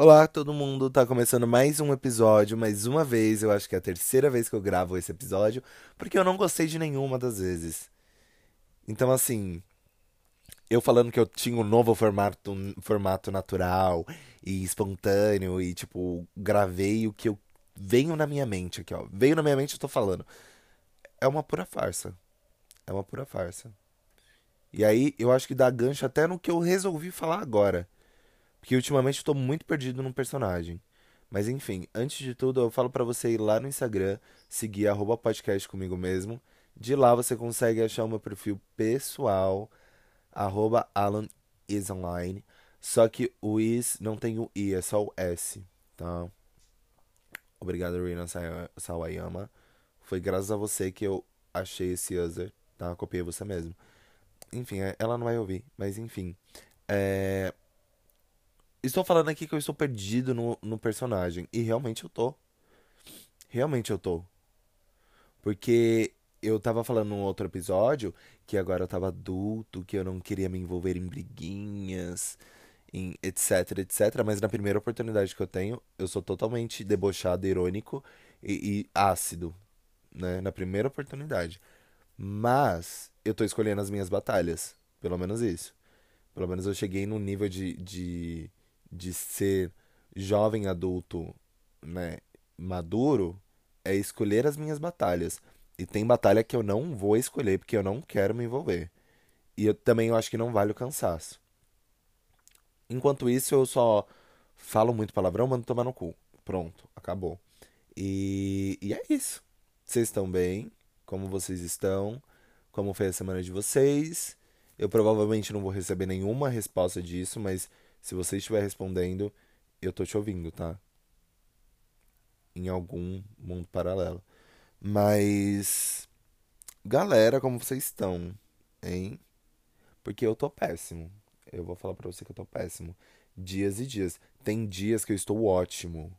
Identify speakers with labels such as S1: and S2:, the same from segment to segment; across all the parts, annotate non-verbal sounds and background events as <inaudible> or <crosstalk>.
S1: Olá, todo mundo. Tá começando mais um episódio, mais uma vez. Eu acho que é a terceira vez que eu gravo esse episódio, porque eu não gostei de nenhuma das vezes. Então, assim, eu falando que eu tinha um novo formato, um formato natural e espontâneo e, tipo, gravei o que eu venho na minha mente aqui, ó. Veio na minha mente, eu tô falando. É uma pura farsa. É uma pura farsa. E aí, eu acho que dá gancho até no que eu resolvi falar agora. Porque ultimamente eu tô muito perdido num personagem. Mas enfim, antes de tudo, eu falo pra você ir lá no Instagram, seguir arroba podcast comigo mesmo. De lá você consegue achar o meu perfil pessoal, arroba Alan is online. Só que o is não tem o i, é só o s, tá? Obrigado, Rina Sawayama. Foi graças a você que eu achei esse user, tá? Copiei você mesmo. Enfim, é, ela não vai ouvir, mas enfim. É... Estou falando aqui que eu estou perdido no, no personagem. E realmente eu tô. Realmente eu tô. Porque eu tava falando num outro episódio que agora eu tava adulto, que eu não queria me envolver em briguinhas, em etc, etc. Mas na primeira oportunidade que eu tenho, eu sou totalmente debochado, irônico e, e ácido, né? Na primeira oportunidade. Mas eu tô escolhendo as minhas batalhas. Pelo menos isso. Pelo menos eu cheguei num nível de, de de ser jovem adulto, né, maduro, é escolher as minhas batalhas. E tem batalha que eu não vou escolher porque eu não quero me envolver. E eu também eu acho que não vale o cansaço. Enquanto isso, eu só falo muito palavrão, mando tomar no cu. Pronto, acabou. E, e é isso. Vocês estão bem? Como vocês estão? Como foi a semana de vocês? Eu provavelmente não vou receber nenhuma resposta disso, mas se você estiver respondendo, eu tô te ouvindo, tá? Em algum mundo paralelo. Mas. Galera, como vocês estão? Hein? Porque eu tô péssimo. Eu vou falar pra você que eu tô péssimo. Dias e dias. Tem dias que eu estou ótimo.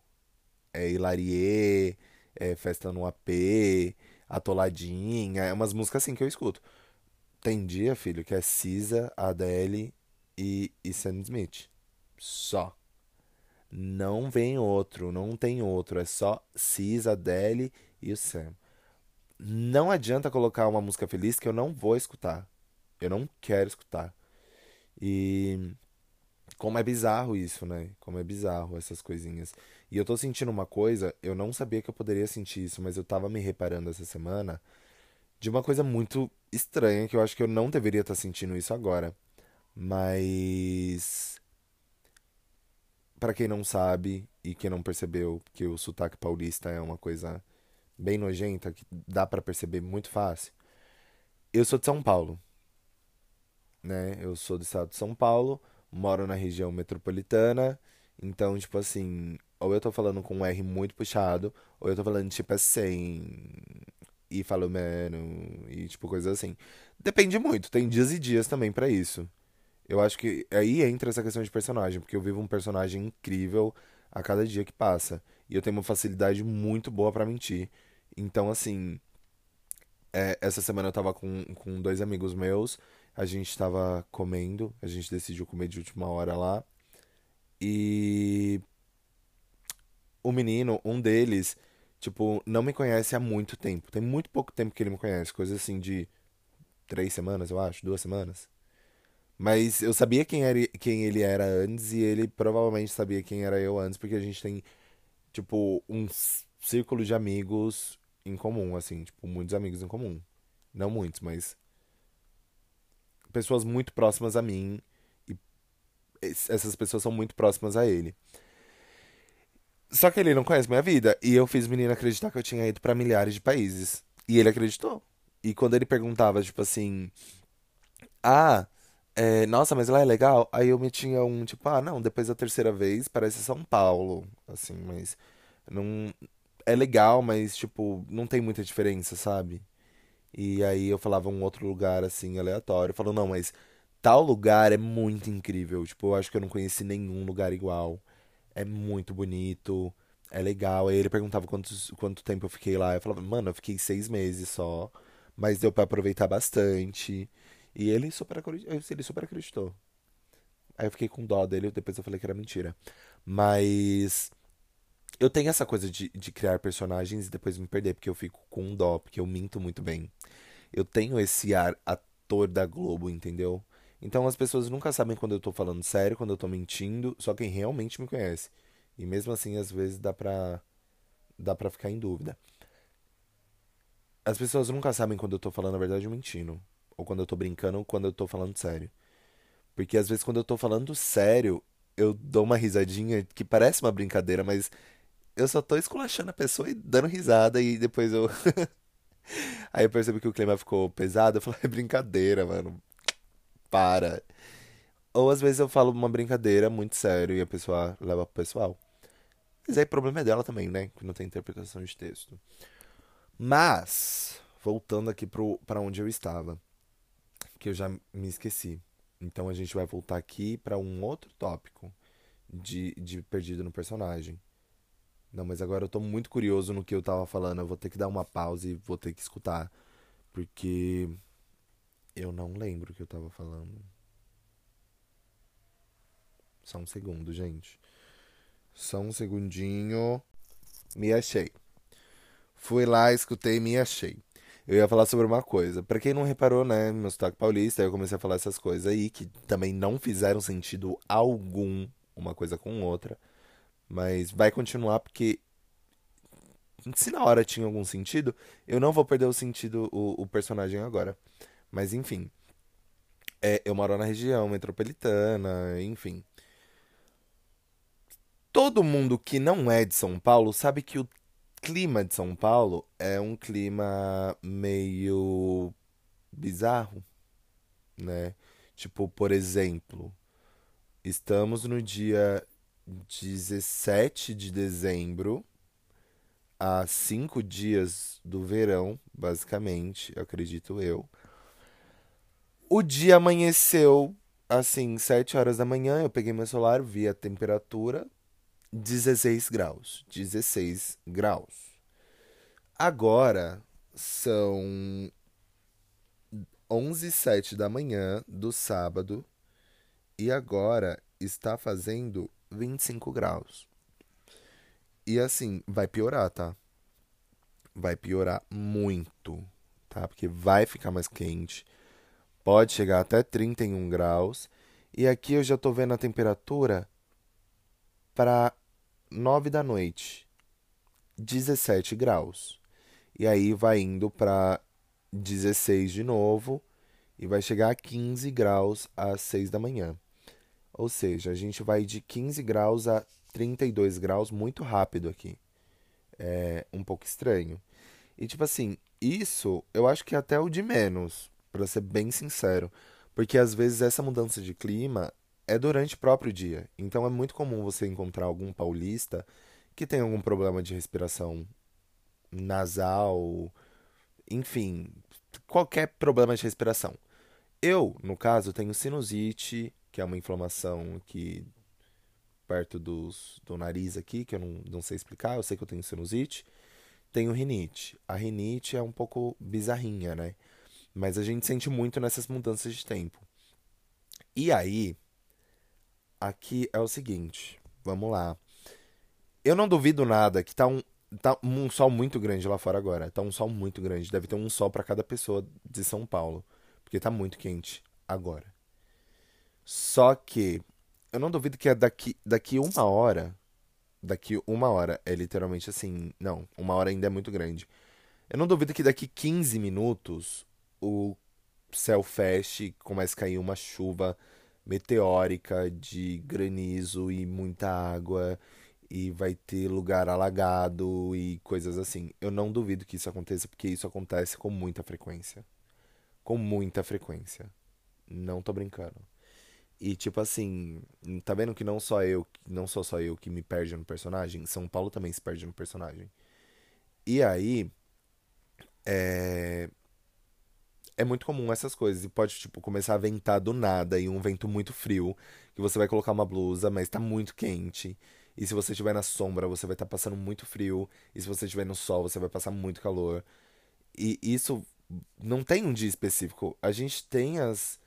S1: É Hilarie, é Festa no AP, Atoladinha, é umas músicas assim que eu escuto. Tem dia, filho, que é Cisa, Adele e, e Sam Smith. Só. Não vem outro, não tem outro. É só Cis, Adele e o Sam. Não adianta colocar uma música feliz que eu não vou escutar. Eu não quero escutar. E como é bizarro isso, né? Como é bizarro essas coisinhas. E eu tô sentindo uma coisa, eu não sabia que eu poderia sentir isso, mas eu tava me reparando essa semana de uma coisa muito estranha que eu acho que eu não deveria estar tá sentindo isso agora. Mas para quem não sabe e quem não percebeu que o sotaque paulista é uma coisa bem nojenta que dá para perceber muito fácil. Eu sou de São Paulo, né? Eu sou do estado de São Paulo, moro na região metropolitana, então tipo assim, ou eu tô falando com um R muito puxado, ou eu tô falando tipo assim e falo mano e tipo coisas assim. Depende muito, tem dias e dias também para isso. Eu acho que aí entra essa questão de personagem, porque eu vivo um personagem incrível a cada dia que passa. E eu tenho uma facilidade muito boa para mentir. Então, assim, é, essa semana eu tava com, com dois amigos meus, a gente tava comendo, a gente decidiu comer de última hora lá. E o menino, um deles, tipo, não me conhece há muito tempo. Tem muito pouco tempo que ele me conhece, coisa assim de três semanas, eu acho, duas semanas. Mas eu sabia quem, era, quem ele era antes e ele provavelmente sabia quem era eu antes, porque a gente tem, tipo, um círculo de amigos em comum, assim, tipo, muitos amigos em comum. Não muitos, mas pessoas muito próximas a mim e essas pessoas são muito próximas a ele. Só que ele não conhece minha vida e eu fiz o menino acreditar que eu tinha ido para milhares de países e ele acreditou. E quando ele perguntava, tipo assim, ah, é, nossa, mas lá é legal. Aí eu metia um, tipo, ah, não, depois da terceira vez parece São Paulo, assim, mas não é legal, mas tipo, não tem muita diferença, sabe? E aí eu falava um outro lugar assim aleatório, falou, não, mas tal lugar é muito incrível. Tipo, eu acho que eu não conheci nenhum lugar igual. É muito bonito, é legal. Aí ele perguntava quantos, quanto tempo eu fiquei lá. Eu falava, mano, eu fiquei seis meses só, mas deu para aproveitar bastante. E ele super, ele super acreditou. Aí eu fiquei com dó dele, depois eu falei que era mentira. Mas eu tenho essa coisa de, de criar personagens e depois me perder, porque eu fico com dó, porque eu minto muito bem. Eu tenho esse ar ator da Globo, entendeu? Então as pessoas nunca sabem quando eu tô falando sério, quando eu tô mentindo, só quem realmente me conhece. E mesmo assim, às vezes dá pra, dá pra ficar em dúvida. As pessoas nunca sabem quando eu tô falando a verdade ou mentindo. Ou quando eu tô brincando ou quando eu tô falando sério. Porque às vezes quando eu tô falando sério, eu dou uma risadinha que parece uma brincadeira, mas eu só tô esculachando a pessoa e dando risada e depois eu. <laughs> Aí eu percebi que o clima ficou pesado, eu falei, <laughs> é brincadeira, mano. Para. Ou às vezes eu falo uma brincadeira muito sério e a pessoa leva pro pessoal. Mas aí o problema é dela também, né? Que não tem interpretação de texto. Mas, voltando aqui pro, pra onde eu estava, que eu já me esqueci. Então a gente vai voltar aqui para um outro tópico de, de perdido no personagem. Não, mas agora eu tô muito curioso no que eu tava falando. Eu vou ter que dar uma pausa e vou ter que escutar. Porque eu não lembro o que eu tava falando. Só um segundo, gente. Só um segundinho. Me achei. Fui lá, escutei me achei. Eu ia falar sobre uma coisa. Pra quem não reparou, né, meu sotaque paulista, eu comecei a falar essas coisas aí que também não fizeram sentido algum uma coisa com outra. Mas vai continuar porque se na hora tinha algum sentido, eu não vou perder o sentido, o, o personagem agora. Mas enfim. É, eu moro na região metropolitana, enfim. Todo mundo que não é de São Paulo sabe que o clima de São Paulo é um clima meio bizarro, né? Tipo, por exemplo, estamos no dia 17 de dezembro, há cinco dias do verão, basicamente, acredito eu. O dia amanheceu assim, 7 horas da manhã, eu peguei meu celular, vi a temperatura, 16 graus. 16 graus. Agora são 11 e 7 da manhã do sábado e agora está fazendo 25 graus. E assim, vai piorar, tá? Vai piorar muito, tá? Porque vai ficar mais quente. Pode chegar até 31 graus. E aqui eu já tô vendo a temperatura para 9 da noite, 17 graus. E aí vai indo para 16 de novo e vai chegar a 15 graus às 6 da manhã. Ou seja, a gente vai de 15 graus a 32 graus muito rápido aqui. É um pouco estranho. E tipo assim, isso eu acho que é até o de menos, para ser bem sincero, porque às vezes essa mudança de clima é durante o próprio dia. Então é muito comum você encontrar algum paulista que tem algum problema de respiração nasal, enfim, qualquer problema de respiração. Eu, no caso, tenho sinusite, que é uma inflamação aqui perto dos, do nariz aqui, que eu não, não sei explicar, eu sei que eu tenho sinusite. Tenho rinite. A rinite é um pouco bizarrinha, né? Mas a gente sente muito nessas mudanças de tempo. E aí, aqui é o seguinte, vamos lá. Eu não duvido nada que tá um, tá um sol muito grande lá fora agora. Tá um sol muito grande. Deve ter um sol para cada pessoa de São Paulo. Porque tá muito quente agora. Só que eu não duvido que é daqui, daqui uma hora. Daqui uma hora é literalmente assim. Não, uma hora ainda é muito grande. Eu não duvido que daqui 15 minutos o céu feche comece a cair uma chuva meteórica de granizo e muita água e vai ter lugar alagado e coisas assim. Eu não duvido que isso aconteça porque isso acontece com muita frequência. Com muita frequência. Não tô brincando. E tipo assim, tá vendo que não só eu, não sou só eu que me perde no personagem, São Paulo também se perde no personagem. E aí, é, é muito comum essas coisas. E pode, tipo, começar a ventar do nada e um vento muito frio, que você vai colocar uma blusa, mas tá muito quente. E se você estiver na sombra, você vai estar tá passando muito frio. E se você estiver no sol, você vai passar muito calor. E isso não tem um dia específico. A gente tem as,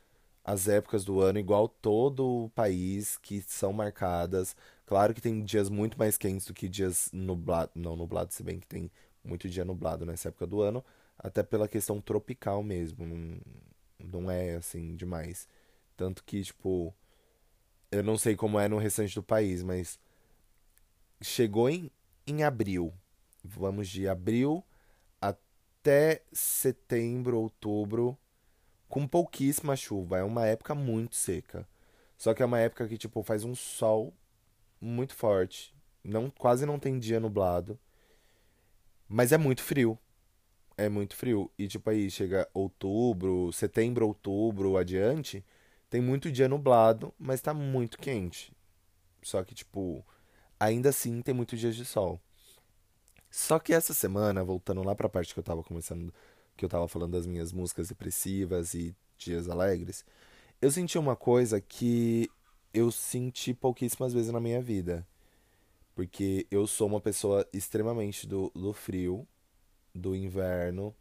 S1: as épocas do ano igual todo o país que são marcadas. Claro que tem dias muito mais quentes do que dias nublados. Não nublado, se bem que tem muito dia nublado nessa época do ano. Até pela questão tropical mesmo. Não, não é assim demais. Tanto que, tipo. Eu não sei como é no restante do país, mas. Chegou em, em abril. Vamos de abril até setembro, outubro. Com pouquíssima chuva. É uma época muito seca. Só que é uma época que, tipo, faz um sol muito forte. Não, quase não tem dia nublado. Mas é muito frio. É muito frio. E tipo aí, chega outubro, setembro, outubro, adiante, tem muito dia nublado, mas tá muito quente. Só que, tipo, ainda assim tem muitos dias de sol. Só que essa semana, voltando lá pra parte que eu tava começando, que eu tava falando das minhas músicas depressivas e dias alegres, eu senti uma coisa que eu senti pouquíssimas vezes na minha vida. Porque eu sou uma pessoa extremamente do, do frio, do inverno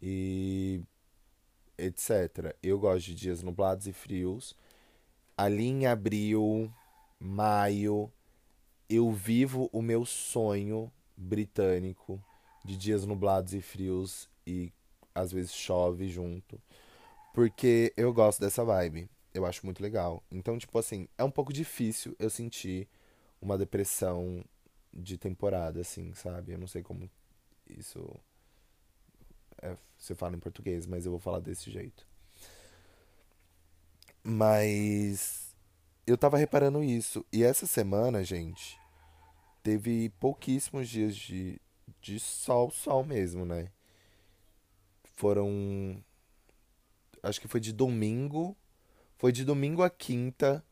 S1: e etc. Eu gosto de dias nublados e frios. Ali em abril, maio, eu vivo o meu sonho britânico de dias nublados e frios e às vezes chove junto. Porque eu gosto dessa vibe. Eu acho muito legal. Então, tipo assim, é um pouco difícil eu sentir uma depressão de temporada, assim, sabe? Eu não sei como isso é, se fala em português, mas eu vou falar desse jeito. Mas eu tava reparando isso. E essa semana, gente, teve pouquíssimos dias de, de sol, sol mesmo, né? Foram. Acho que foi de domingo foi de domingo a quinta,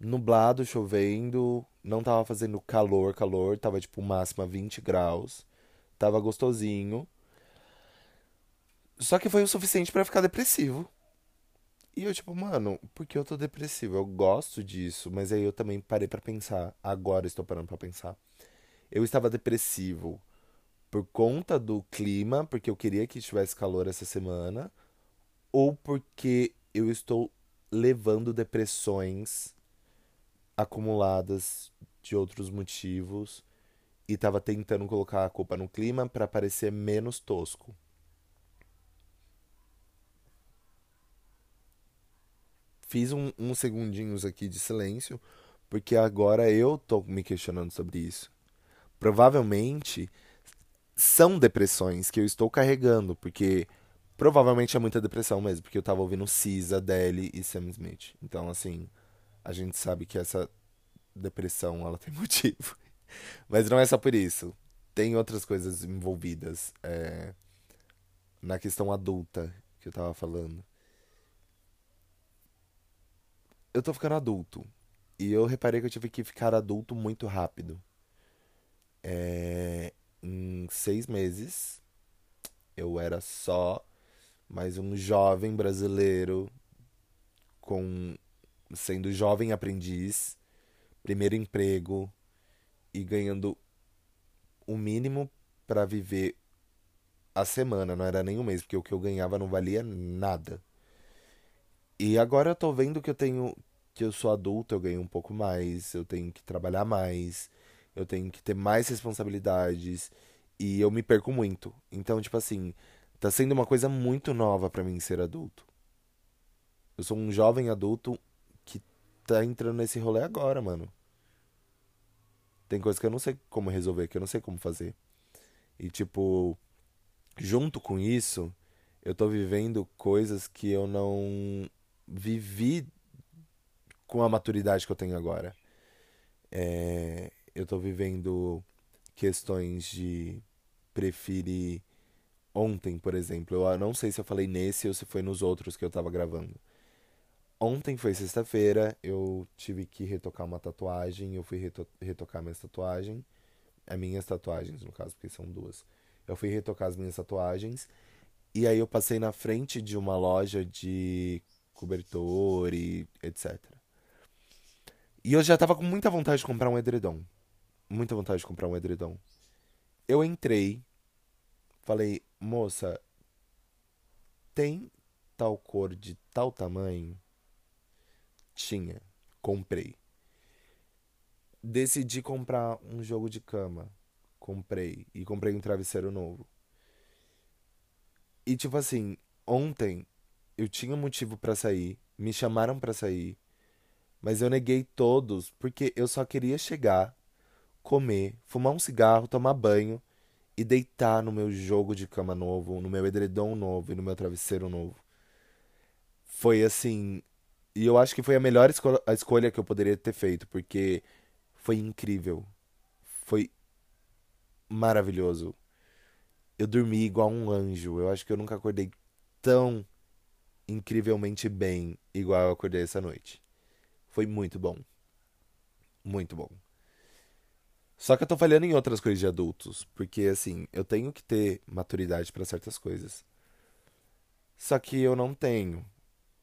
S1: nublado, chovendo, não tava fazendo calor, calor, tava tipo máxima 20 graus. Tava gostosinho. Só que foi o suficiente para ficar depressivo. E eu tipo, mano, por que eu tô depressivo? Eu gosto disso, mas aí eu também parei para pensar. Agora estou parando para pensar. Eu estava depressivo por conta do clima, porque eu queria que tivesse calor essa semana, ou porque eu estou levando depressões acumuladas de outros motivos e tava tentando colocar a culpa no clima para parecer menos tosco. Fiz um, uns segundinhos aqui de silêncio, porque agora eu tô me questionando sobre isso. Provavelmente são depressões que eu estou carregando, porque Provavelmente é muita depressão mesmo, porque eu tava ouvindo Cisa, Adele e Sam Smith. Então, assim, a gente sabe que essa depressão, ela tem <laughs> motivo. Mas não é só por isso. Tem outras coisas envolvidas é, na questão adulta que eu tava falando. Eu tô ficando adulto. E eu reparei que eu tive que ficar adulto muito rápido. É, em seis meses, eu era só mas um jovem brasileiro com sendo jovem aprendiz, primeiro emprego e ganhando o mínimo para viver a semana, não era nem um mês, porque o que eu ganhava não valia nada. E agora eu tô vendo que eu tenho que eu sou adulto, eu ganho um pouco mais, eu tenho que trabalhar mais, eu tenho que ter mais responsabilidades e eu me perco muito. Então, tipo assim, Tá sendo uma coisa muito nova para mim ser adulto. Eu sou um jovem adulto que tá entrando nesse rolê agora, mano. Tem coisas que eu não sei como resolver, que eu não sei como fazer. E tipo, junto com isso, eu tô vivendo coisas que eu não vivi com a maturidade que eu tenho agora. É, eu tô vivendo questões de preferir Ontem, por exemplo, eu não sei se eu falei nesse ou se foi nos outros que eu tava gravando. Ontem foi sexta-feira, eu tive que retocar uma tatuagem, eu fui reto retocar minhas tatuagens, as minhas tatuagens, no caso, porque são duas. Eu fui retocar as minhas tatuagens, e aí eu passei na frente de uma loja de cobertor e etc. E eu já tava com muita vontade de comprar um edredom. Muita vontade de comprar um edredom. Eu entrei, falei, moça, tem tal cor de tal tamanho? Tinha. Comprei. decidi comprar um jogo de cama. Comprei. E comprei um travesseiro novo. E tipo assim, ontem eu tinha motivo pra sair, me chamaram pra sair, mas eu neguei todos porque eu só queria chegar, comer, fumar um cigarro, tomar banho e deitar no meu jogo de cama novo, no meu edredom novo e no meu travesseiro novo. Foi assim, e eu acho que foi a melhor esco a escolha que eu poderia ter feito, porque foi incrível. Foi maravilhoso. Eu dormi igual um anjo. Eu acho que eu nunca acordei tão incrivelmente bem igual eu acordei essa noite. Foi muito bom. Muito bom. Só que eu tô falhando em outras coisas de adultos, porque assim, eu tenho que ter maturidade para certas coisas. Só que eu não tenho,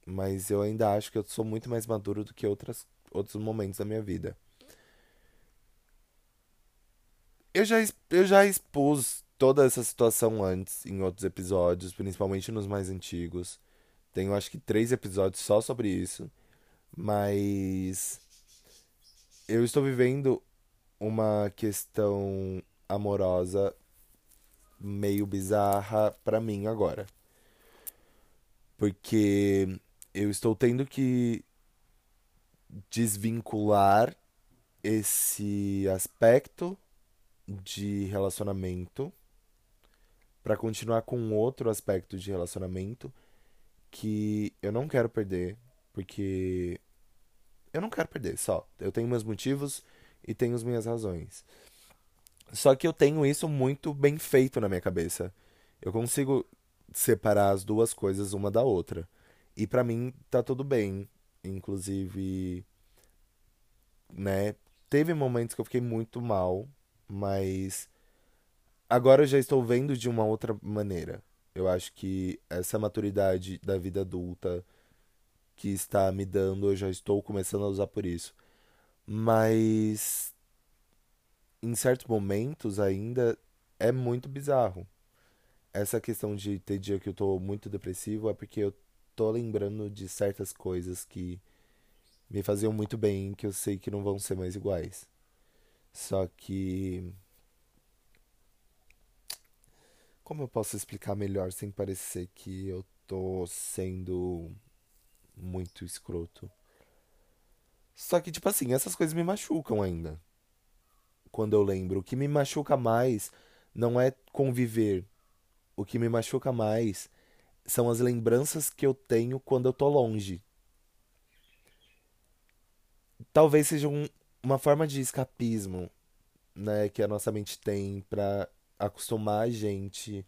S1: mas eu ainda acho que eu sou muito mais maduro do que outras, outros momentos da minha vida. Eu já, eu já expus toda essa situação antes, em outros episódios, principalmente nos mais antigos. Tenho acho que três episódios só sobre isso. Mas eu estou vivendo uma questão amorosa meio bizarra pra mim agora. Porque eu estou tendo que desvincular esse aspecto de relacionamento para continuar com outro aspecto de relacionamento que eu não quero perder, porque eu não quero perder, só. Eu tenho meus motivos e tenho as minhas razões. Só que eu tenho isso muito bem feito na minha cabeça. Eu consigo separar as duas coisas uma da outra. E para mim tá tudo bem. Inclusive, né, teve momentos que eu fiquei muito mal, mas agora eu já estou vendo de uma outra maneira. Eu acho que essa maturidade da vida adulta que está me dando, eu já estou começando a usar por isso. Mas em certos momentos ainda é muito bizarro. Essa questão de ter dia que eu tô muito depressivo é porque eu tô lembrando de certas coisas que me faziam muito bem, que eu sei que não vão ser mais iguais. Só que como eu posso explicar melhor sem parecer que eu tô sendo muito escroto? Só que, tipo assim, essas coisas me machucam ainda. Quando eu lembro. O que me machuca mais não é conviver. O que me machuca mais são as lembranças que eu tenho quando eu tô longe. Talvez seja um, uma forma de escapismo, né, que a nossa mente tem pra acostumar a gente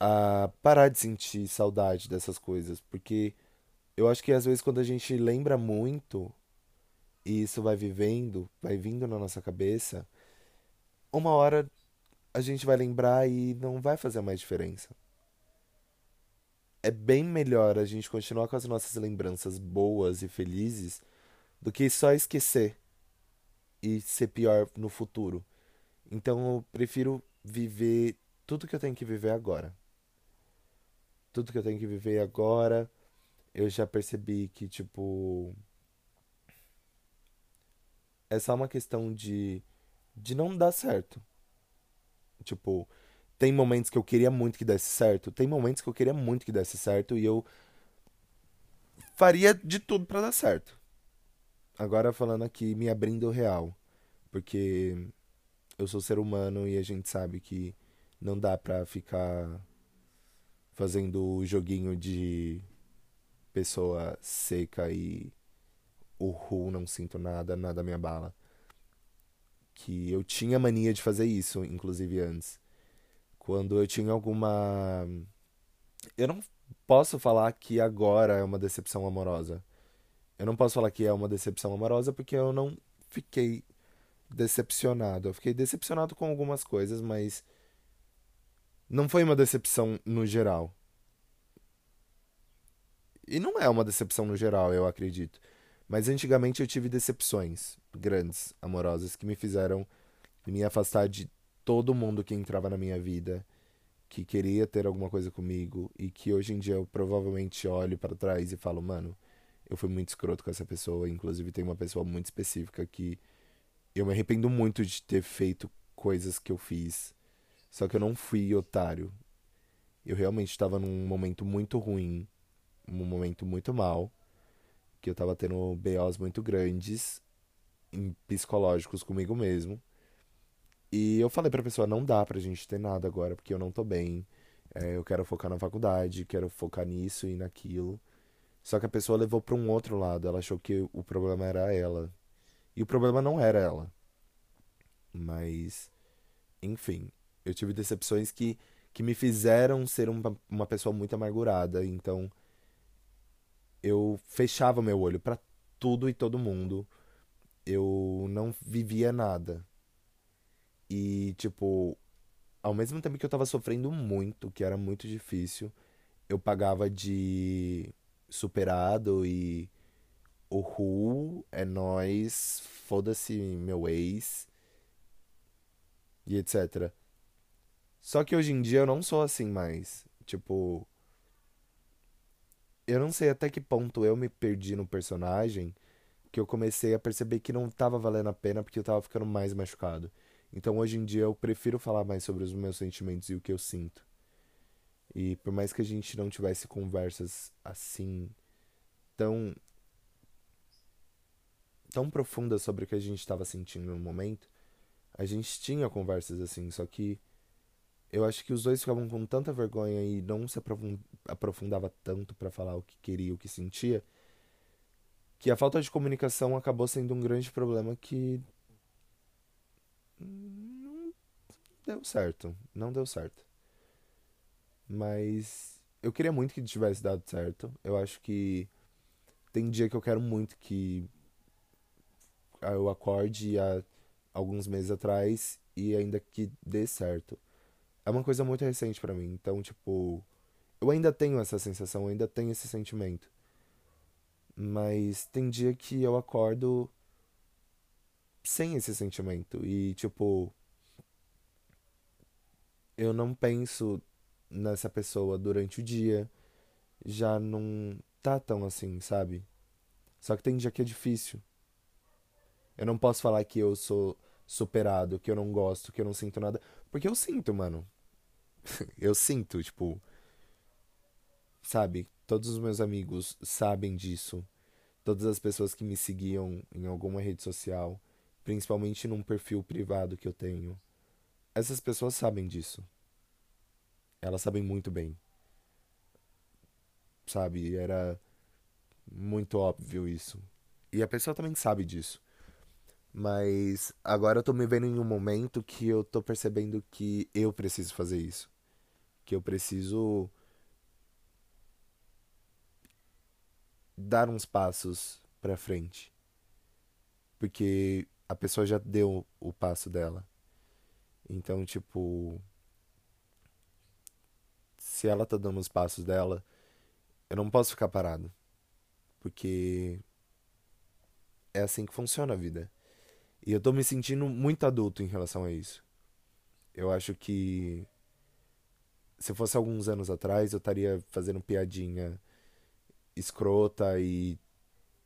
S1: a parar de sentir saudade dessas coisas, porque eu acho que às vezes quando a gente lembra muito e isso vai vivendo, vai vindo na nossa cabeça, uma hora a gente vai lembrar e não vai fazer mais diferença. É bem melhor a gente continuar com as nossas lembranças boas e felizes do que só esquecer e ser pior no futuro. Então eu prefiro viver tudo que eu tenho que viver agora. Tudo que eu tenho que viver agora, eu já percebi que, tipo. É só uma questão de. de não dar certo. Tipo, tem momentos que eu queria muito que desse certo, tem momentos que eu queria muito que desse certo e eu faria de tudo para dar certo. Agora falando aqui, me abrindo real, porque eu sou ser humano e a gente sabe que não dá pra ficar fazendo o joguinho de pessoa seca e uhul, não sinto nada, nada me abala. Que eu tinha mania de fazer isso, inclusive antes. Quando eu tinha alguma. Eu não posso falar que agora é uma decepção amorosa. Eu não posso falar que é uma decepção amorosa porque eu não fiquei decepcionado. Eu fiquei decepcionado com algumas coisas, mas não foi uma decepção no geral. E não é uma decepção no geral, eu acredito. Mas antigamente eu tive decepções grandes, amorosas, que me fizeram me afastar de todo mundo que entrava na minha vida, que queria ter alguma coisa comigo e que hoje em dia eu provavelmente olho para trás e falo, mano, eu fui muito escroto com essa pessoa. Inclusive tem uma pessoa muito específica que Eu me arrependo muito de ter feito coisas que eu fiz. Só que eu não fui otário. Eu realmente estava num momento muito ruim, um momento muito mal, que eu estava tendo BOs muito grandes, psicológicos comigo mesmo. E eu falei pra pessoa, não dá pra gente ter nada agora, porque eu não tô bem. É, eu quero focar na faculdade, quero focar nisso e naquilo. Só que a pessoa levou para um outro lado, ela achou que o problema era ela. E o problema não era ela. Mas, enfim, eu tive decepções que, que me fizeram ser uma, uma pessoa muito amargurada. Então, eu fechava meu olho para tudo e todo mundo. Eu não vivia nada. E, tipo, ao mesmo tempo que eu tava sofrendo muito, que era muito difícil, eu pagava de superado e o Ru é nós, foda-se meu ex e etc. Só que hoje em dia eu não sou assim mais. Tipo, eu não sei até que ponto eu me perdi no personagem que eu comecei a perceber que não tava valendo a pena porque eu tava ficando mais machucado. Então hoje em dia eu prefiro falar mais sobre os meus sentimentos e o que eu sinto. E por mais que a gente não tivesse conversas assim tão tão profundas sobre o que a gente estava sentindo no momento, a gente tinha conversas assim, só que eu acho que os dois ficavam com tanta vergonha e não se aprofundava tanto para falar o que queria, o que sentia, que a falta de comunicação acabou sendo um grande problema que não deu certo, não deu certo. Mas eu queria muito que tivesse dado certo. Eu acho que tem dia que eu quero muito que eu acorde há alguns meses atrás e ainda que dê certo. É uma coisa muito recente para mim, então tipo, eu ainda tenho essa sensação, eu ainda tenho esse sentimento. Mas tem dia que eu acordo sem esse sentimento. E, tipo, eu não penso nessa pessoa durante o dia. Já não tá tão assim, sabe? Só que tem dia que é difícil. Eu não posso falar que eu sou superado, que eu não gosto, que eu não sinto nada. Porque eu sinto, mano. <laughs> eu sinto, tipo. Sabe? Todos os meus amigos sabem disso. Todas as pessoas que me seguiam em alguma rede social principalmente num perfil privado que eu tenho. Essas pessoas sabem disso. Elas sabem muito bem. Sabe? Era muito óbvio isso. E a pessoa também sabe disso. Mas agora eu tô me vendo em um momento que eu tô percebendo que eu preciso fazer isso. Que eu preciso dar uns passos para frente. Porque a pessoa já deu o passo dela. Então, tipo, se ela tá dando os passos dela, eu não posso ficar parado. Porque é assim que funciona a vida. E eu tô me sentindo muito adulto em relação a isso. Eu acho que se fosse alguns anos atrás, eu estaria fazendo piadinha escrota e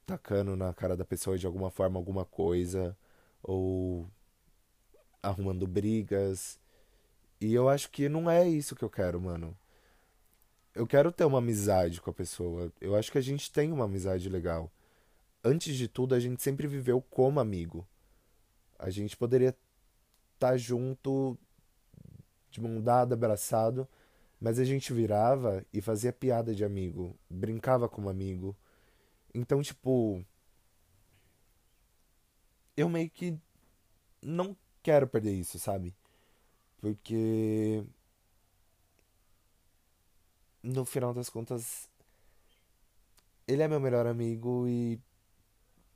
S1: tacando na cara da pessoa de alguma forma alguma coisa ou arrumando brigas. E eu acho que não é isso que eu quero, mano. Eu quero ter uma amizade com a pessoa. Eu acho que a gente tem uma amizade legal. Antes de tudo, a gente sempre viveu como amigo. A gente poderia estar tá junto, de mão dada, abraçado, mas a gente virava e fazia piada de amigo, brincava como amigo. Então, tipo, eu meio que não quero perder isso, sabe? Porque no final das contas ele é meu melhor amigo e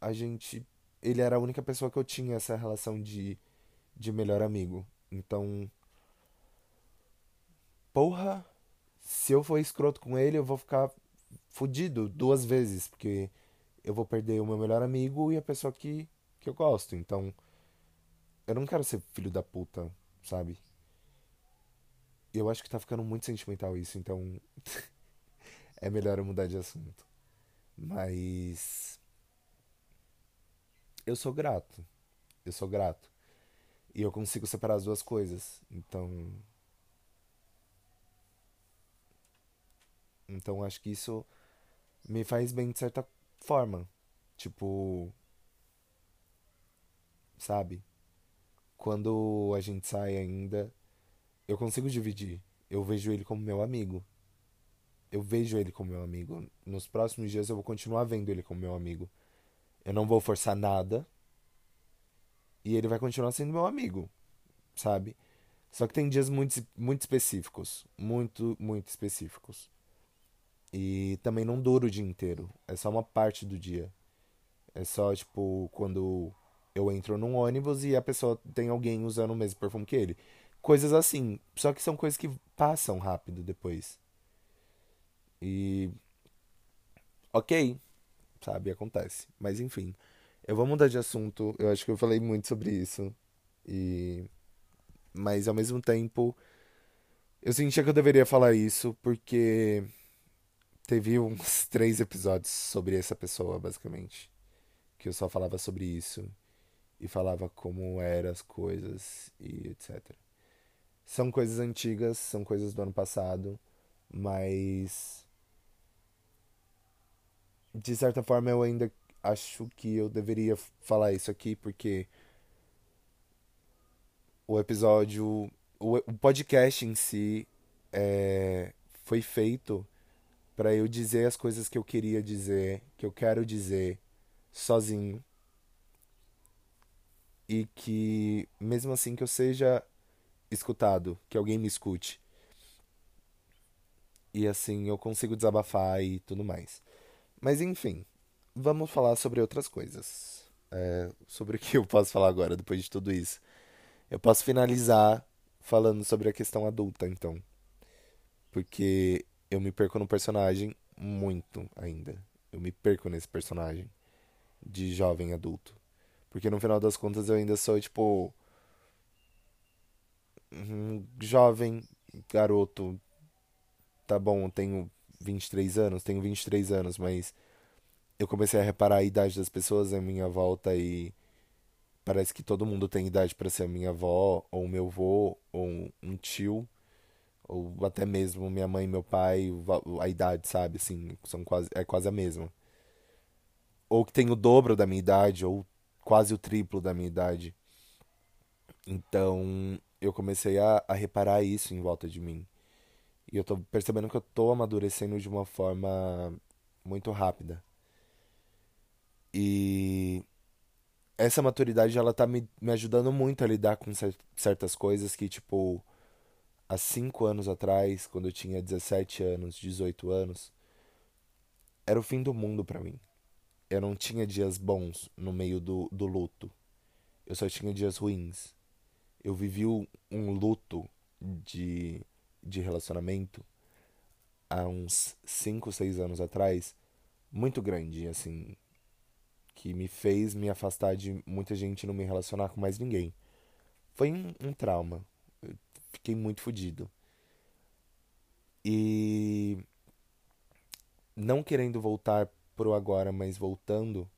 S1: a gente ele era a única pessoa que eu tinha essa relação de de melhor amigo. Então, porra, se eu for escroto com ele, eu vou ficar fudido duas vezes, porque eu vou perder o meu melhor amigo e a pessoa que que eu gosto. Então, eu não quero ser filho da puta, sabe? Eu acho que tá ficando muito sentimental isso, então <laughs> é melhor eu mudar de assunto. Mas eu sou grato. Eu sou grato. E eu consigo separar as duas coisas. Então. Então acho que isso me faz bem de certa forma. Tipo. Sabe? Quando a gente sai ainda, eu consigo dividir. Eu vejo ele como meu amigo. Eu vejo ele como meu amigo. Nos próximos dias eu vou continuar vendo ele como meu amigo. Eu não vou forçar nada. E ele vai continuar sendo meu amigo, sabe? Só que tem dias muito, muito específicos. Muito, muito específicos. E também não dura o dia inteiro. É só uma parte do dia. É só, tipo, quando eu entro num ônibus e a pessoa tem alguém usando o mesmo perfume que ele. Coisas assim. Só que são coisas que passam rápido depois. E. Ok. Sabe, acontece. Mas enfim. Eu vou mudar de assunto. Eu acho que eu falei muito sobre isso. E. Mas ao mesmo tempo. Eu sentia que eu deveria falar isso porque. Teve uns <laughs> três episódios sobre essa pessoa, basicamente. Que eu só falava sobre isso. E falava como eram as coisas e etc. São coisas antigas, são coisas do ano passado. Mas. De certa forma eu ainda acho que eu deveria falar isso aqui porque o episódio, o, o podcast em si é, foi feito para eu dizer as coisas que eu queria dizer, que eu quero dizer sozinho. E que mesmo assim que eu seja escutado, que alguém me escute. E assim eu consigo desabafar e tudo mais. Mas enfim, vamos falar sobre outras coisas. É, sobre o que eu posso falar agora, depois de tudo isso. Eu posso finalizar falando sobre a questão adulta, então. Porque eu me perco no personagem muito ainda. Eu me perco nesse personagem de jovem adulto. Porque no final das contas eu ainda sou, tipo. Um jovem, garoto. Tá bom, tenho 23 anos, tenho 23 anos, mas eu comecei a reparar a idade das pessoas à minha volta e parece que todo mundo tem idade para ser a minha avó, ou meu avô, ou um tio, ou até mesmo minha mãe e meu pai, a idade, sabe, assim, são quase, é quase a mesma. Ou que tem o dobro da minha idade, ou quase o triplo da minha idade. Então, eu comecei a, a reparar isso em volta de mim. E eu tô percebendo que eu tô amadurecendo de uma forma muito rápida. E essa maturidade ela tá me, me ajudando muito a lidar com certas coisas que, tipo, há 5 anos atrás, quando eu tinha 17 anos, 18 anos, era o fim do mundo para mim. Eu não tinha dias bons no meio do, do luto. Eu só tinha dias ruins. Eu vivi um luto de, de relacionamento há uns 5, 6 anos atrás, muito grande, assim, que me fez me afastar de muita gente e não me relacionar com mais ninguém. Foi um, um trauma. Eu fiquei muito fodido. E não querendo voltar pro agora, mas voltando,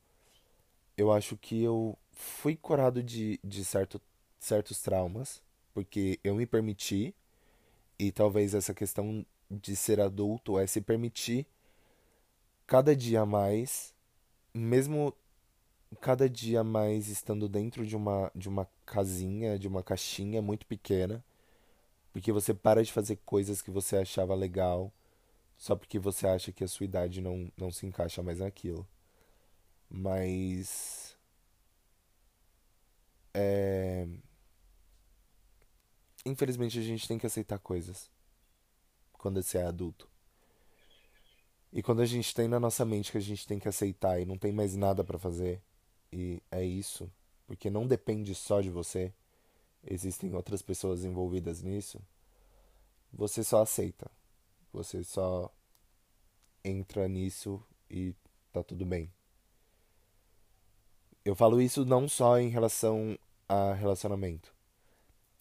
S1: eu acho que eu fui curado de, de certo, certos traumas, porque eu me permiti, e talvez essa questão de ser adulto é se permitir cada dia mais, mesmo cada dia mais estando dentro de uma, de uma casinha, de uma caixinha muito pequena, porque você para de fazer coisas que você achava legal só porque você acha que a sua idade não, não se encaixa mais naquilo. Mas. É. Infelizmente a gente tem que aceitar coisas quando você é adulto. E quando a gente tem na nossa mente que a gente tem que aceitar e não tem mais nada para fazer, e é isso, porque não depende só de você, existem outras pessoas envolvidas nisso, você só aceita. Você só entra nisso e tá tudo bem. Eu falo isso não só em relação a relacionamento.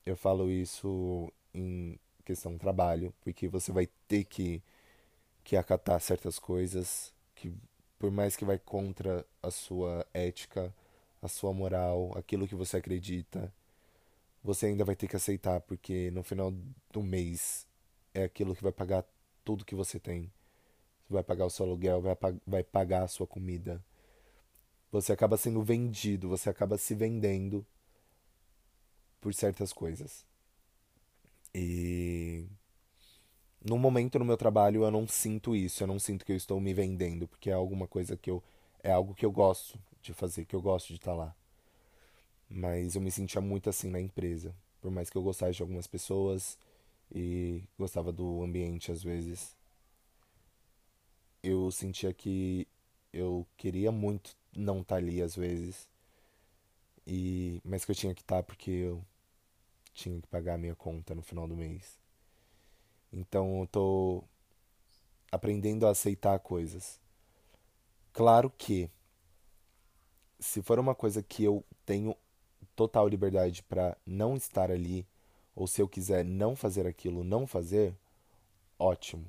S1: Eu falo isso em questão trabalho, porque você vai ter que, que acatar certas coisas que por mais que vai contra a sua ética, a sua moral, aquilo que você acredita, você ainda vai ter que aceitar, porque no final do mês é aquilo que vai pagar tudo que você tem. Você vai pagar o seu aluguel, vai, vai pagar a sua comida. Você acaba sendo vendido, você acaba se vendendo por certas coisas. E no momento no meu trabalho eu não sinto isso, eu não sinto que eu estou me vendendo, porque é alguma coisa que eu é algo que eu gosto de fazer, que eu gosto de estar lá. Mas eu me sentia muito assim na empresa, por mais que eu gostasse de algumas pessoas e gostava do ambiente às vezes. Eu sentia que eu queria muito não estar ali às vezes. E mas que eu tinha que estar porque eu tinha que pagar a minha conta no final do mês. Então eu tô aprendendo a aceitar coisas. Claro que se for uma coisa que eu tenho total liberdade para não estar ali, ou se eu quiser não fazer aquilo, não fazer, ótimo.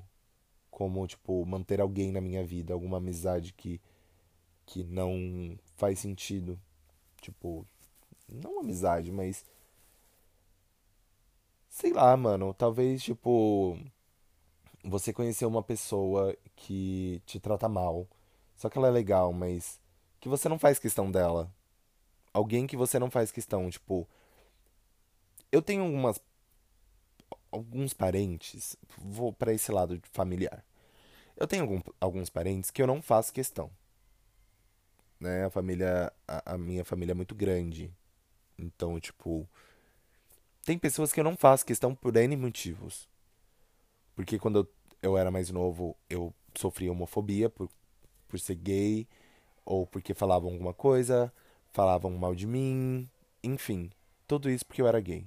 S1: Como tipo manter alguém na minha vida, alguma amizade que que não faz sentido. Tipo, não amizade, mas Sei lá, mano. Talvez, tipo, você conheceu uma pessoa que te trata mal. Só que ela é legal, mas que você não faz questão dela. Alguém que você não faz questão, tipo. Eu tenho algumas. Alguns parentes. Vou para esse lado familiar. Eu tenho algum, alguns parentes que eu não faço questão. Né? A família. A, a minha família é muito grande. Então, tipo tem pessoas que eu não faço questão por N motivos. Porque quando eu, eu era mais novo, eu sofria homofobia por, por ser gay, ou porque falavam alguma coisa, falavam mal de mim, enfim, tudo isso porque eu era gay.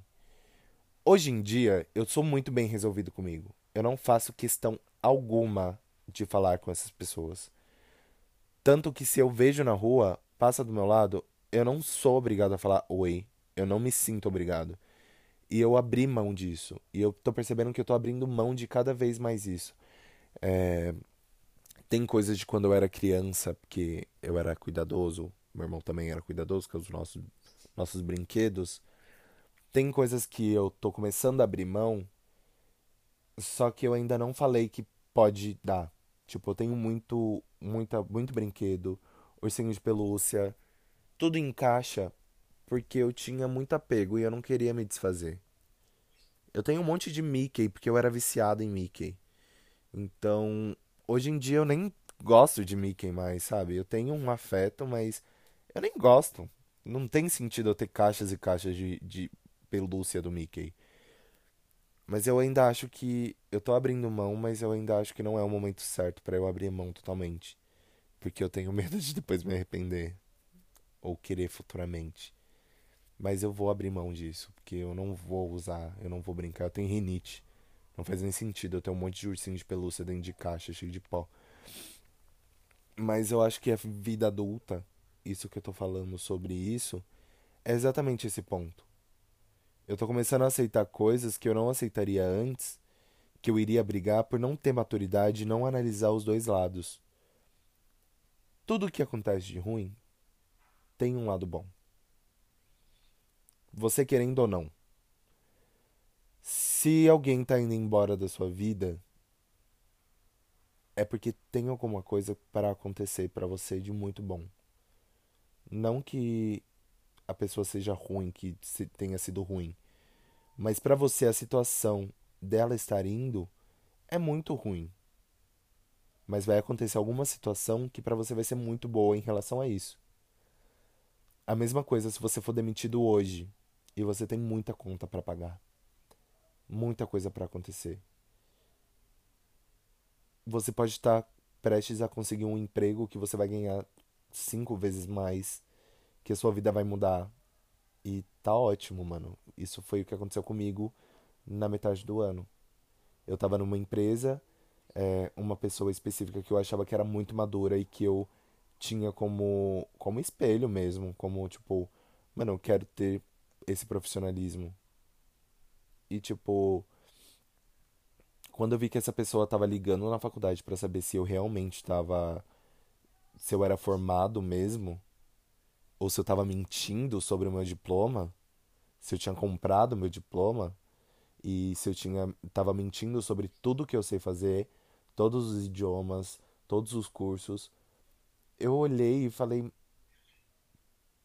S1: Hoje em dia, eu sou muito bem resolvido comigo. Eu não faço questão alguma de falar com essas pessoas. Tanto que se eu vejo na rua, passa do meu lado, eu não sou obrigado a falar oi. Eu não me sinto obrigado. E eu abri mão disso. E eu tô percebendo que eu tô abrindo mão de cada vez mais isso. É... Tem coisas de quando eu era criança, porque eu era cuidadoso, meu irmão também era cuidadoso com os nossos, nossos brinquedos. Tem coisas que eu tô começando a abrir mão, só que eu ainda não falei que pode dar. Tipo, eu tenho muito, muita, muito brinquedo, ursinho de pelúcia, tudo encaixa porque eu tinha muito apego e eu não queria me desfazer. Eu tenho um monte de Mickey porque eu era viciado em Mickey. Então, hoje em dia eu nem gosto de Mickey mais, sabe? Eu tenho um afeto, mas eu nem gosto. Não tem sentido eu ter caixas e caixas de, de pelúcia do Mickey. Mas eu ainda acho que eu tô abrindo mão, mas eu ainda acho que não é o momento certo para eu abrir mão totalmente, porque eu tenho <laughs> medo de depois me arrepender ou querer futuramente. Mas eu vou abrir mão disso, porque eu não vou usar, eu não vou brincar. Eu tenho rinite. Não faz nem sentido eu ter um monte de ursinho de pelúcia dentro de caixa, cheio de pó. Mas eu acho que a vida adulta, isso que eu tô falando sobre isso, é exatamente esse ponto. Eu tô começando a aceitar coisas que eu não aceitaria antes, que eu iria brigar por não ter maturidade e não analisar os dois lados. Tudo que acontece de ruim tem um lado bom você querendo ou não. Se alguém tá indo embora da sua vida, é porque tem alguma coisa para acontecer para você de muito bom. Não que a pessoa seja ruim, que tenha sido ruim, mas para você a situação dela estar indo é muito ruim. Mas vai acontecer alguma situação que para você vai ser muito boa em relação a isso. A mesma coisa se você for demitido hoje e você tem muita conta para pagar. Muita coisa para acontecer. Você pode estar prestes a conseguir um emprego que você vai ganhar cinco vezes mais, que a sua vida vai mudar. E tá ótimo, mano. Isso foi o que aconteceu comigo na metade do ano. Eu tava numa empresa, é, uma pessoa específica que eu achava que era muito madura e que eu tinha como, como espelho mesmo, como tipo, mano, eu quero ter esse profissionalismo. E tipo, quando eu vi que essa pessoa tava ligando na faculdade para saber se eu realmente tava se eu era formado mesmo, ou se eu tava mentindo sobre o meu diploma, se eu tinha comprado meu diploma e se eu tinha tava mentindo sobre tudo que eu sei fazer, todos os idiomas, todos os cursos. Eu olhei e falei: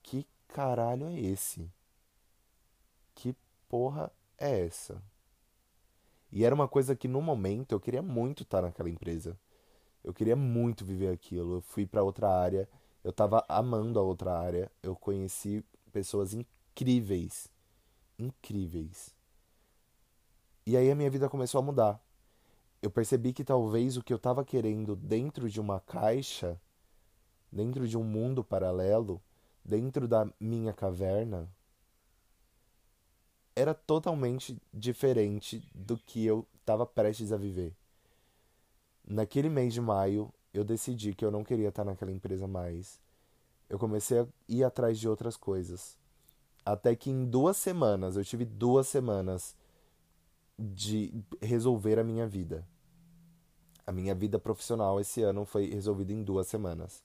S1: "Que caralho é esse? Que porra é essa?" E era uma coisa que no momento eu queria muito estar naquela empresa. Eu queria muito viver aquilo. Eu fui para outra área, eu tava amando a outra área. Eu conheci pessoas incríveis, incríveis. E aí a minha vida começou a mudar. Eu percebi que talvez o que eu tava querendo dentro de uma caixa, dentro de um mundo paralelo, dentro da minha caverna, era totalmente diferente do que eu estava prestes a viver. Naquele mês de maio, eu decidi que eu não queria estar naquela empresa mais. Eu comecei a ir atrás de outras coisas. Até que em duas semanas, eu tive duas semanas de resolver a minha vida. A minha vida profissional esse ano foi resolvida em duas semanas.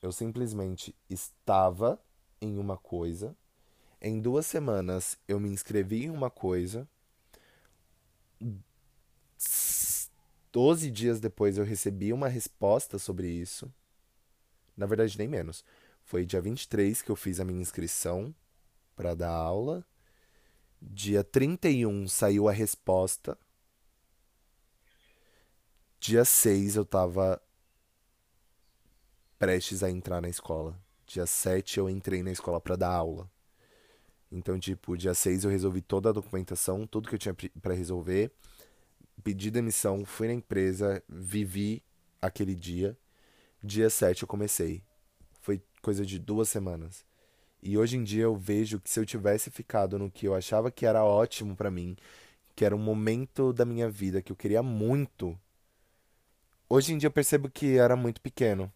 S1: Eu simplesmente estava em uma coisa em duas semanas eu me inscrevi em uma coisa. Doze dias depois eu recebi uma resposta sobre isso. Na verdade, nem menos. Foi dia 23 que eu fiz a minha inscrição para dar aula. Dia 31 saiu a resposta. Dia 6 eu tava prestes a entrar na escola. Dia 7 eu entrei na escola para dar aula. Então, tipo, dia 6 eu resolvi toda a documentação, tudo que eu tinha para resolver. Pedi demissão, fui na empresa, vivi aquele dia. Dia 7 eu comecei. Foi coisa de duas semanas. E hoje em dia eu vejo que se eu tivesse ficado no que eu achava que era ótimo para mim, que era um momento da minha vida que eu queria muito, hoje em dia eu percebo que era muito pequeno.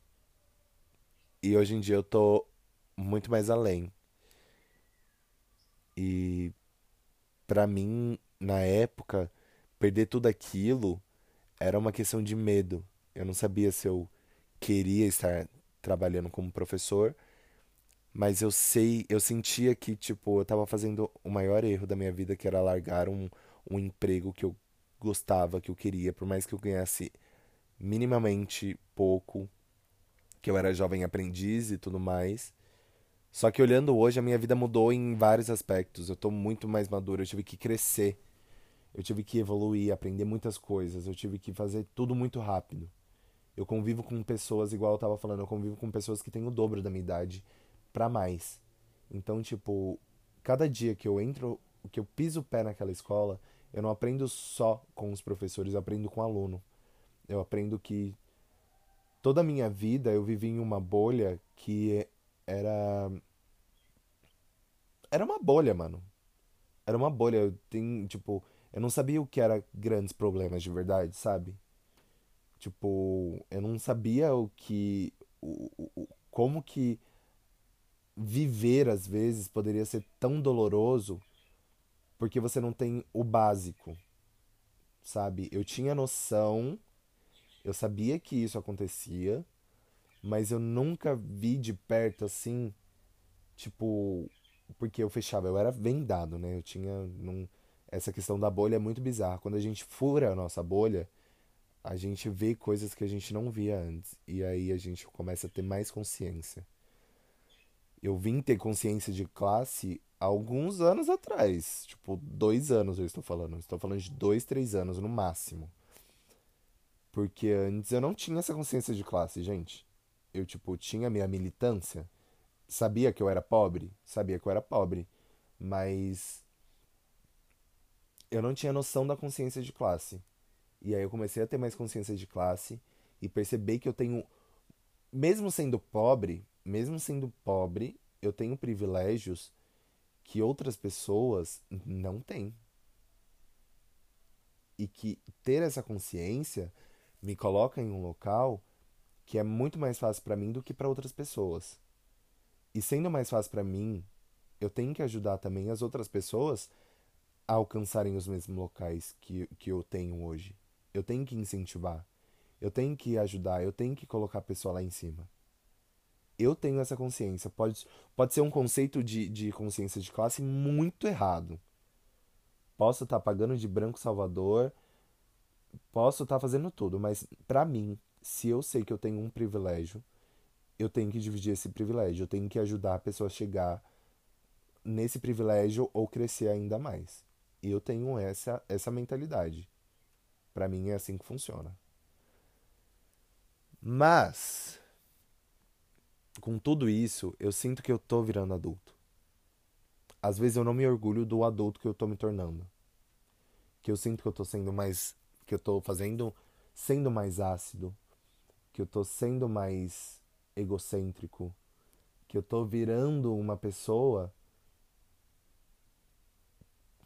S1: E hoje em dia eu tô muito mais além. E para mim, na época, perder tudo aquilo era uma questão de medo. Eu não sabia se eu queria estar trabalhando como professor, mas eu sei, eu sentia que tipo, eu tava fazendo o maior erro da minha vida, que era largar um, um emprego que eu gostava, que eu queria, por mais que eu ganhasse minimamente pouco, que eu era jovem aprendiz e tudo mais. Só que olhando hoje, a minha vida mudou em vários aspectos. Eu tô muito mais maduro, eu tive que crescer. Eu tive que evoluir, aprender muitas coisas. Eu tive que fazer tudo muito rápido. Eu convivo com pessoas, igual eu tava falando, eu convivo com pessoas que têm o dobro da minha idade para mais. Então, tipo, cada dia que eu entro, que eu piso o pé naquela escola, eu não aprendo só com os professores, eu aprendo com o aluno. Eu aprendo que toda a minha vida eu vivi em uma bolha que era. Era uma bolha, mano. Era uma bolha. Eu tenho, tipo, eu não sabia o que era grandes problemas de verdade, sabe? Tipo, eu não sabia o que. O, o, como que viver às vezes poderia ser tão doloroso porque você não tem o básico, sabe? Eu tinha noção, eu sabia que isso acontecia, mas eu nunca vi de perto assim, tipo, porque eu fechava, eu era vendado, né? Eu tinha num, essa questão da bolha é muito bizarra. Quando a gente fura a nossa bolha, a gente vê coisas que a gente não via antes e aí a gente começa a ter mais consciência. Eu vim ter consciência de classe alguns anos atrás, tipo dois anos eu estou falando, estou falando de dois, três anos no máximo. Porque antes eu não tinha essa consciência de classe, gente eu, tipo, tinha minha militância. Sabia que eu era pobre? Sabia que eu era pobre. Mas eu não tinha noção da consciência de classe. E aí eu comecei a ter mais consciência de classe e perceber que eu tenho, mesmo sendo pobre, mesmo sendo pobre, eu tenho privilégios que outras pessoas não têm. E que ter essa consciência me coloca em um local que é muito mais fácil para mim do que para outras pessoas. E sendo mais fácil para mim, eu tenho que ajudar também as outras pessoas alcançarem os mesmos locais que, que eu tenho hoje. Eu tenho que incentivar. Eu tenho que ajudar, eu tenho que colocar a pessoa lá em cima. Eu tenho essa consciência. Pode, pode ser um conceito de, de consciência de classe muito errado. Posso estar tá pagando de branco Salvador, posso estar tá fazendo tudo, mas para mim, se eu sei que eu tenho um privilégio, eu tenho que dividir esse privilégio, eu tenho que ajudar a pessoa a chegar nesse privilégio ou crescer ainda mais. E eu tenho essa essa mentalidade. Para mim é assim que funciona. Mas com tudo isso, eu sinto que eu tô virando adulto. Às vezes eu não me orgulho do adulto que eu tô me tornando. Que eu sinto que eu tô sendo mais que eu tô fazendo sendo mais ácido, que eu tô sendo mais egocêntrico, que eu tô virando uma pessoa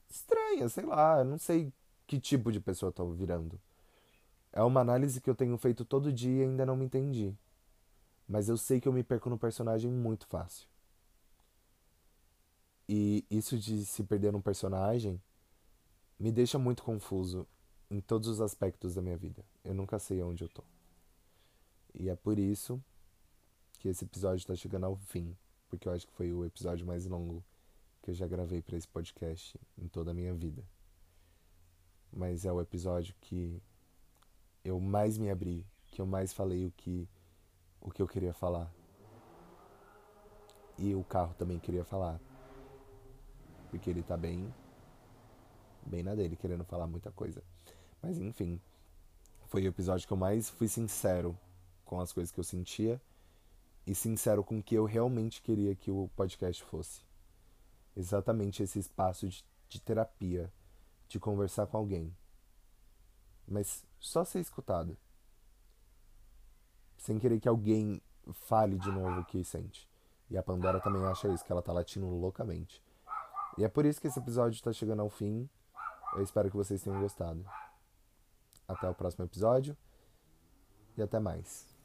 S1: estranha, sei lá, eu não sei que tipo de pessoa tô virando. É uma análise que eu tenho feito todo dia e ainda não me entendi. Mas eu sei que eu me perco no personagem muito fácil. E isso de se perder num personagem me deixa muito confuso em todos os aspectos da minha vida. Eu nunca sei onde eu tô. E é por isso que esse episódio está chegando ao fim, porque eu acho que foi o episódio mais longo que eu já gravei para esse podcast em toda a minha vida. Mas é o episódio que eu mais me abri, que eu mais falei o que o que eu queria falar. E o carro também queria falar. Porque ele tá bem bem na dele, querendo falar muita coisa. Mas enfim, foi o episódio que eu mais fui sincero com as coisas que eu sentia e sincero com o que eu realmente queria que o podcast fosse. Exatamente esse espaço de, de terapia, de conversar com alguém. Mas só ser escutado. Sem querer que alguém fale de novo o que sente. E a Pandora também acha isso, que ela tá latindo loucamente. E é por isso que esse episódio tá chegando ao fim. Eu espero que vocês tenham gostado. Até o próximo episódio e até mais.